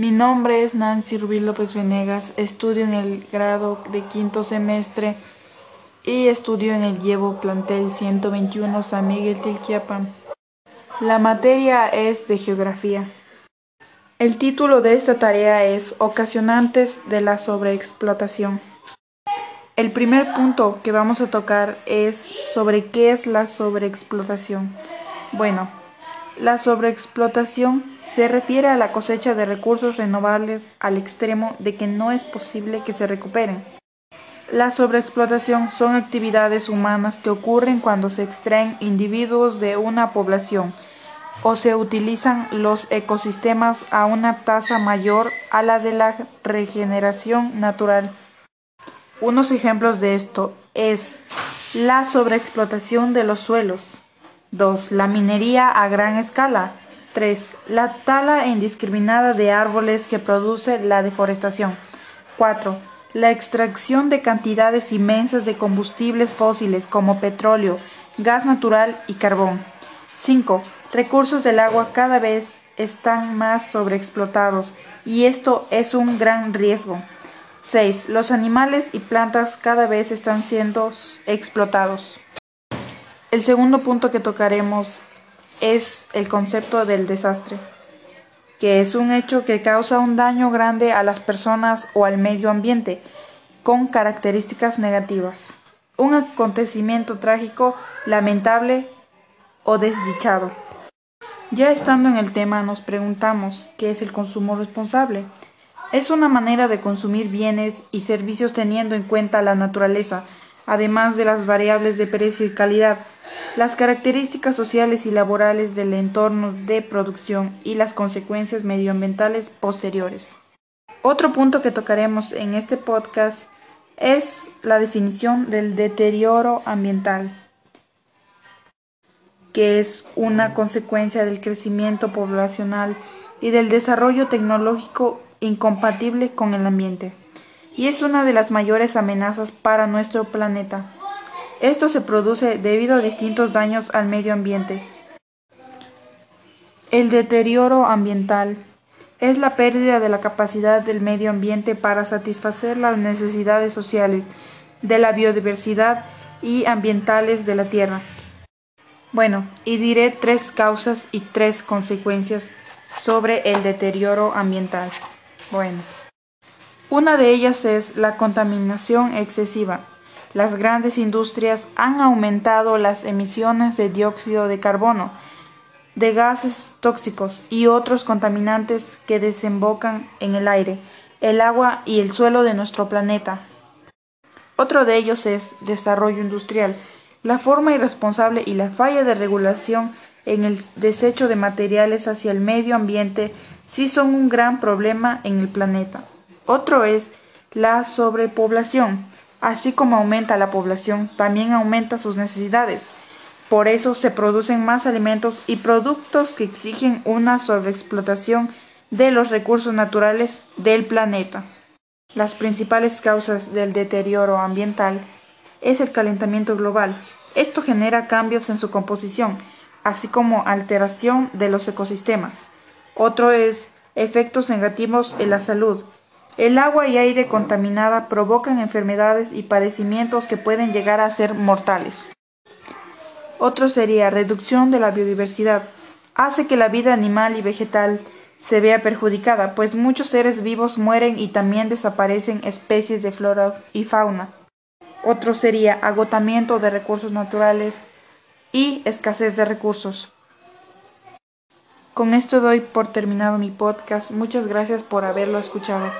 Mi nombre es Nancy Rubí López Venegas, estudio en el grado de quinto semestre y estudio en el Llevo Plantel 121 San Miguel Tilquiapan. La materia es de geografía. El título de esta tarea es Ocasionantes de la sobreexplotación. El primer punto que vamos a tocar es sobre qué es la sobreexplotación. Bueno, la sobreexplotación se refiere a la cosecha de recursos renovables al extremo de que no es posible que se recuperen. La sobreexplotación son actividades humanas que ocurren cuando se extraen individuos de una población o se utilizan los ecosistemas a una tasa mayor a la de la regeneración natural. Unos ejemplos de esto es la sobreexplotación de los suelos. 2. La minería a gran escala. 3. La tala indiscriminada de árboles que produce la deforestación. 4. La extracción de cantidades inmensas de combustibles fósiles como petróleo, gas natural y carbón. 5. Recursos del agua cada vez están más sobreexplotados y esto es un gran riesgo. 6. Los animales y plantas cada vez están siendo explotados. El segundo punto que tocaremos es el concepto del desastre, que es un hecho que causa un daño grande a las personas o al medio ambiente, con características negativas. Un acontecimiento trágico, lamentable o desdichado. Ya estando en el tema nos preguntamos qué es el consumo responsable. Es una manera de consumir bienes y servicios teniendo en cuenta la naturaleza, además de las variables de precio y calidad, las características sociales y laborales del entorno de producción y las consecuencias medioambientales posteriores. Otro punto que tocaremos en este podcast es la definición del deterioro ambiental, que es una consecuencia del crecimiento poblacional y del desarrollo tecnológico incompatible con el ambiente, y es una de las mayores amenazas para nuestro planeta. Esto se produce debido a distintos daños al medio ambiente. El deterioro ambiental es la pérdida de la capacidad del medio ambiente para satisfacer las necesidades sociales, de la biodiversidad y ambientales de la Tierra. Bueno, y diré tres causas y tres consecuencias sobre el deterioro ambiental. Bueno, una de ellas es la contaminación excesiva. Las grandes industrias han aumentado las emisiones de dióxido de carbono, de gases tóxicos y otros contaminantes que desembocan en el aire, el agua y el suelo de nuestro planeta. Otro de ellos es desarrollo industrial. La forma irresponsable y la falla de regulación en el desecho de materiales hacia el medio ambiente sí son un gran problema en el planeta. Otro es la sobrepoblación. Así como aumenta la población, también aumenta sus necesidades. Por eso se producen más alimentos y productos que exigen una sobreexplotación de los recursos naturales del planeta. Las principales causas del deterioro ambiental es el calentamiento global. Esto genera cambios en su composición, así como alteración de los ecosistemas. Otro es efectos negativos en la salud. El agua y aire contaminada provocan enfermedades y padecimientos que pueden llegar a ser mortales. Otro sería reducción de la biodiversidad. Hace que la vida animal y vegetal se vea perjudicada, pues muchos seres vivos mueren y también desaparecen especies de flora y fauna. Otro sería agotamiento de recursos naturales y escasez de recursos. Con esto doy por terminado mi podcast. Muchas gracias por haberlo escuchado.